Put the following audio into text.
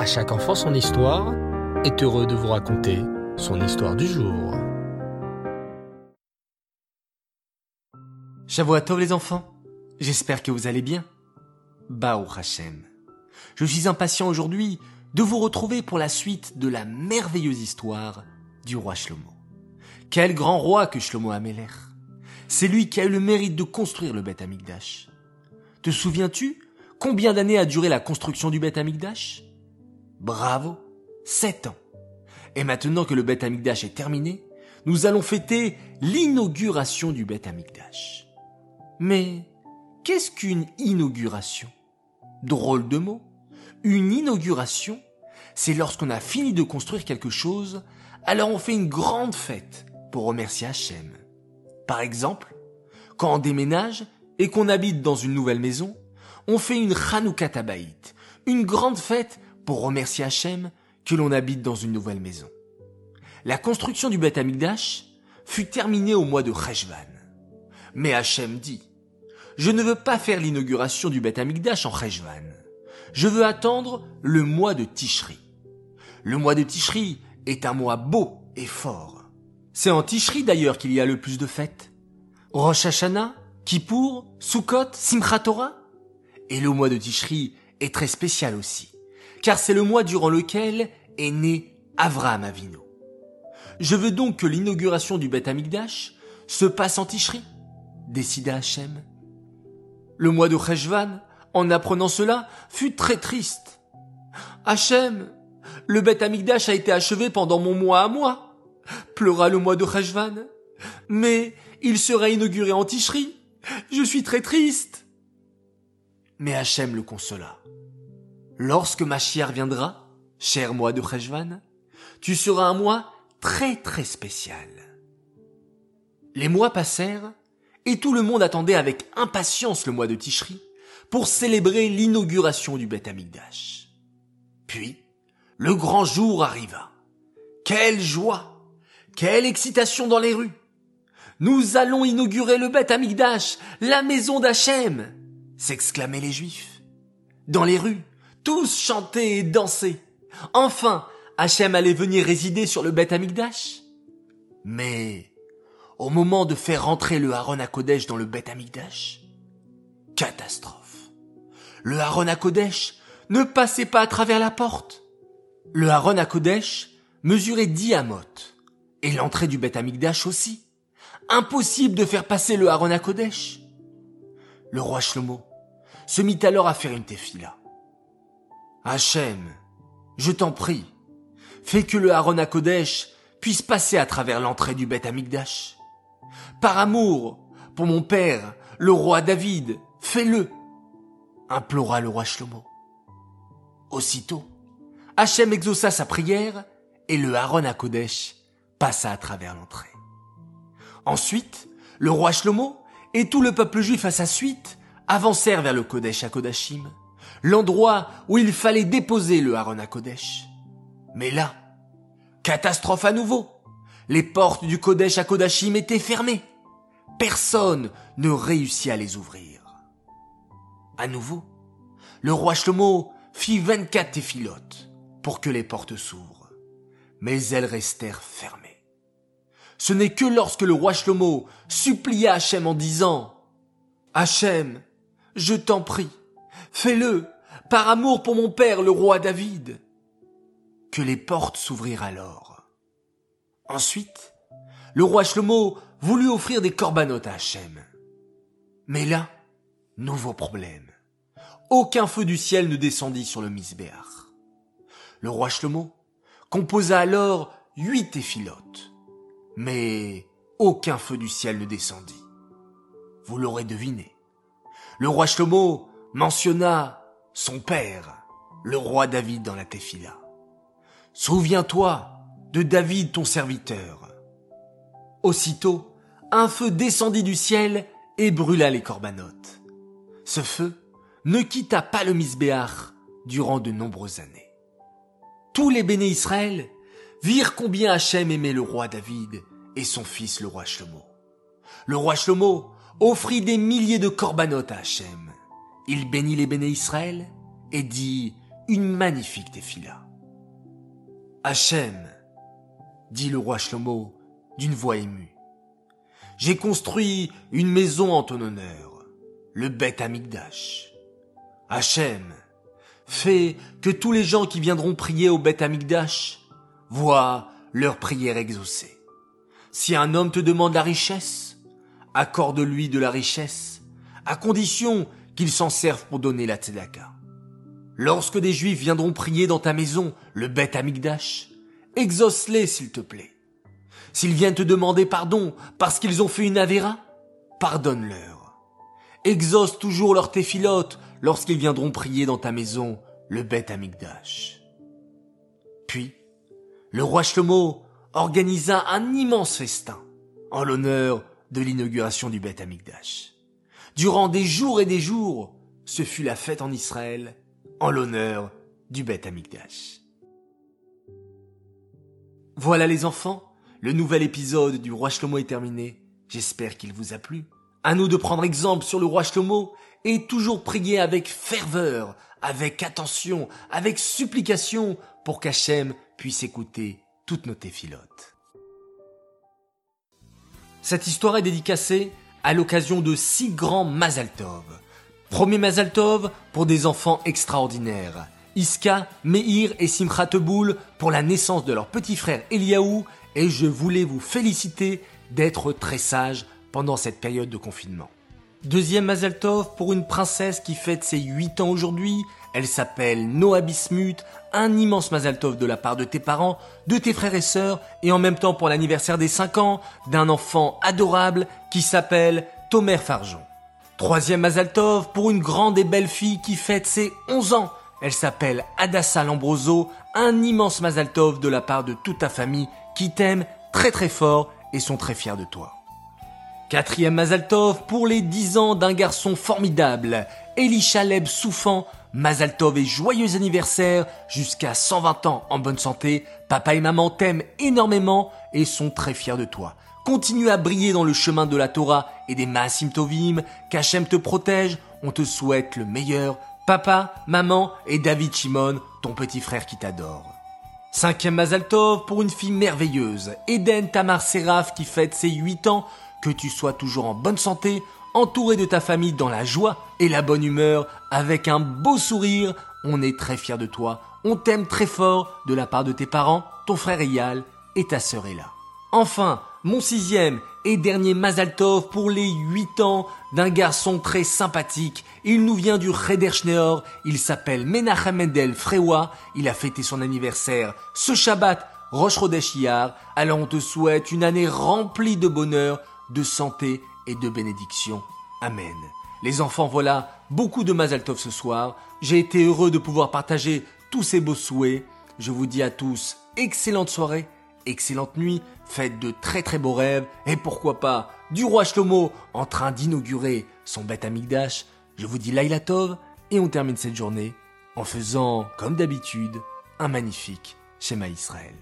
À chaque enfant son histoire est heureux de vous raconter son histoire du jour. Tov les enfants, j'espère que vous allez bien. Bao Hashem. Je suis impatient aujourd'hui de vous retrouver pour la suite de la merveilleuse histoire du roi Shlomo. Quel grand roi que Shlomo Ameler. C'est lui qui a eu le mérite de construire le Beth Amikdash. Te souviens-tu combien d'années a duré la construction du Beth Amikdash? Bravo, sept ans. Et maintenant que le Beth Amikdash est terminé, nous allons fêter l'inauguration du Beth Amikdash. Mais qu'est-ce qu'une inauguration? Drôle de mot. Une inauguration, c'est lorsqu'on a fini de construire quelque chose, alors on fait une grande fête pour remercier Hachem. Par exemple, quand on déménage et qu'on habite dans une nouvelle maison, on fait une Chanukah Tabaït, une grande fête pour remercier Hachem que l'on habite dans une nouvelle maison. La construction du Beth Amikdash fut terminée au mois de Cheshvan. Mais Hachem dit, je ne veux pas faire l'inauguration du Beth Amikdash en Cheshvan. Je veux attendre le mois de Tishri. Le mois de Tishri est un mois beau et fort. C'est en Tishri d'ailleurs qu'il y a le plus de fêtes. Rosh Hashanah, Kippour, Sukkot, Simchat Torah. Et le mois de Tishri est très spécial aussi, car c'est le mois durant lequel est né Avraham Avinu. Je veux donc que l'inauguration du Beth Amikdash se passe en Tishri, décida Hachem. Le mois de Cheshvan, en apprenant cela, fut très triste. Hachem, le Beth Amikdash a été achevé pendant mon mois à moi, pleura le mois de Cheshvan. Mais il sera inauguré en Tishri. Je suis très triste. Mais Hachem le consola. Lorsque ma chère viendra, cher mois de Cheshvan, tu seras un mois très très spécial. Les mois passèrent et tout le monde attendait avec impatience le mois de Tishri pour célébrer l'inauguration du Beth Amikdash. Puis, le grand jour arriva. Quelle joie! Quelle excitation dans les rues! Nous allons inaugurer le Beth Amikdash, la maison d'Hachem! s'exclamaient les Juifs. Dans les rues, tous chantaient et dansaient. Enfin, Hachem allait venir résider sur le Beth Amikdash. Mais, au moment de faire rentrer le Haron à Kodesh dans le Beth Amikdash, catastrophe. Le Haron à Kodesh ne passait pas à travers la porte. Le Haron à Kodesh mesurait dix amotes, et l'entrée du Beth Amikdash aussi. Impossible de faire passer le Haron à Kodesh. Le roi Shlomo se mit alors à faire une tefila. Hachem, je t'en prie, fais que le Haron à Kodesh puisse passer à travers l'entrée du Beth Amikdash. Par amour, pour mon père, le roi David, fais-le, implora le roi Shlomo. Aussitôt, Hachem exauça sa prière et le Haron à Kodesh passa à travers l'entrée. Ensuite, le roi Shlomo et tout le peuple juif à sa suite avancèrent vers le Kodesh à Kodashim, l'endroit où il fallait déposer le Haron à Kodesh. Mais là, catastrophe à nouveau. Les portes du Kodesh à Kodashim étaient fermées. Personne ne réussit à les ouvrir. À nouveau, le roi Shlomo fit 24 téphilotes pour que les portes s'ouvrent, mais elles restèrent fermées. Ce n'est que lorsque le roi Shlomo supplia Hachem en disant Hachem, je t'en prie, fais-le, par amour pour mon père le roi David, que les portes s'ouvrirent alors. Ensuite, le roi Shlomo voulut offrir des corbanotes à Hachem. Mais là, nouveau problème. Aucun feu du ciel ne descendit sur le misbéach. Le roi Shlomo composa alors huit éphilotes. Mais aucun feu du ciel ne descendit. Vous l'aurez deviné. Le roi Shlomo mentionna son père, le roi David dans la Tefila. Souviens-toi de David ton serviteur. Aussitôt, un feu descendit du ciel et brûla les corbanotes. Ce feu ne quitta pas le misbéach durant de nombreuses années. Tous les béné Israël virent combien Hachem aimait le roi David et son fils le roi Shlomo. Le roi Shlomo offrit des milliers de corbanotes à Hachem. Il bénit les béné Israël et dit une magnifique défila. Hachem, dit le roi Shlomo d'une voix émue, j'ai construit une maison en ton honneur, le Beth Amigdash. Hachem, fais que tous les gens qui viendront prier au Beth Amigdash voient leur prière exaucée. Si un homme te demande la richesse, accorde-lui de la richesse, à condition qu'il s'en serve pour donner la tzedaka. Lorsque des juifs viendront prier dans ta maison, le Beth Amigdash, exauce-les s'il te plaît. S'ils viennent te demander pardon parce qu'ils ont fait une avéra, pardonne-leur. Exauce toujours leurs téphilotes lorsqu'ils viendront prier dans ta maison, le Beth Amigdash. Puis, le roi Shlomo organisa un immense festin en l'honneur de l'inauguration du Beth Amigdash. Durant des jours et des jours, ce fut la fête en Israël en l'honneur du Beth Amigdash. Voilà les enfants, le nouvel épisode du roi Shlomo est terminé. J'espère qu'il vous a plu. À nous de prendre exemple sur le roi Shlomo et toujours prier avec ferveur, avec attention, avec supplication pour qu'Hachem puisse écouter toutes nos téphilotes. Cette histoire est dédicacée à l'occasion de six grands Mazaltov. Premier Mazaltov pour des enfants extraordinaires. Iska, Meir et Simchat pour la naissance de leur petit frère Eliaou et je voulais vous féliciter d'être très sage pendant cette période de confinement. Deuxième Mazaltov pour une princesse qui fête ses 8 ans aujourd'hui. Elle s'appelle Noah Bismuth. Un immense Mazaltov de la part de tes parents, de tes frères et sœurs, et en même temps pour l'anniversaire des 5 ans d'un enfant adorable qui s'appelle Tomer Farjon. Troisième Mazaltov pour une grande et belle fille qui fête ses 11 ans. Elle s'appelle Adassa Lambroso. Un immense Mazaltov de la part de toute ta famille qui t'aiment très très fort et sont très fiers de toi. Quatrième Mazaltov pour les 10 ans d'un garçon formidable, Elisha Leb Mazaltov et joyeux anniversaire jusqu'à 120 ans en bonne santé. Papa et maman t'aiment énormément et sont très fiers de toi. Continue à briller dans le chemin de la Torah et des Maasim Tovim. Qu'Hachem te protège. On te souhaite le meilleur. Papa, maman et David Shimon, ton petit frère qui t'adore. Cinquième Mazaltov pour une fille merveilleuse, Eden Tamar Seraf qui fête ses 8 ans, que tu sois toujours en bonne santé, entouré de ta famille dans la joie et la bonne humeur, avec un beau sourire, on est très fiers de toi, on t'aime très fort de la part de tes parents, ton frère Eyal et ta sœur Ella. Enfin, mon sixième et dernier Mazaltov pour les 8 ans d'un garçon très sympathique. Il nous vient du Rederschneor, il s'appelle Menachem Mendel Frewa, il a fêté son anniversaire ce Shabbat Rosh Chodesh alors on te souhaite une année remplie de bonheur, de santé et de bénédiction. Amen. Les enfants, voilà beaucoup de Mazaltov ce soir. J'ai été heureux de pouvoir partager tous ces beaux souhaits. Je vous dis à tous excellente soirée excellente nuit, faites de très très beaux rêves, et pourquoi pas du roi Shlomo en train d'inaugurer son Beth Amigdash. Je vous dis Laila Tov, et on termine cette journée en faisant, comme d'habitude, un magnifique schéma Israël.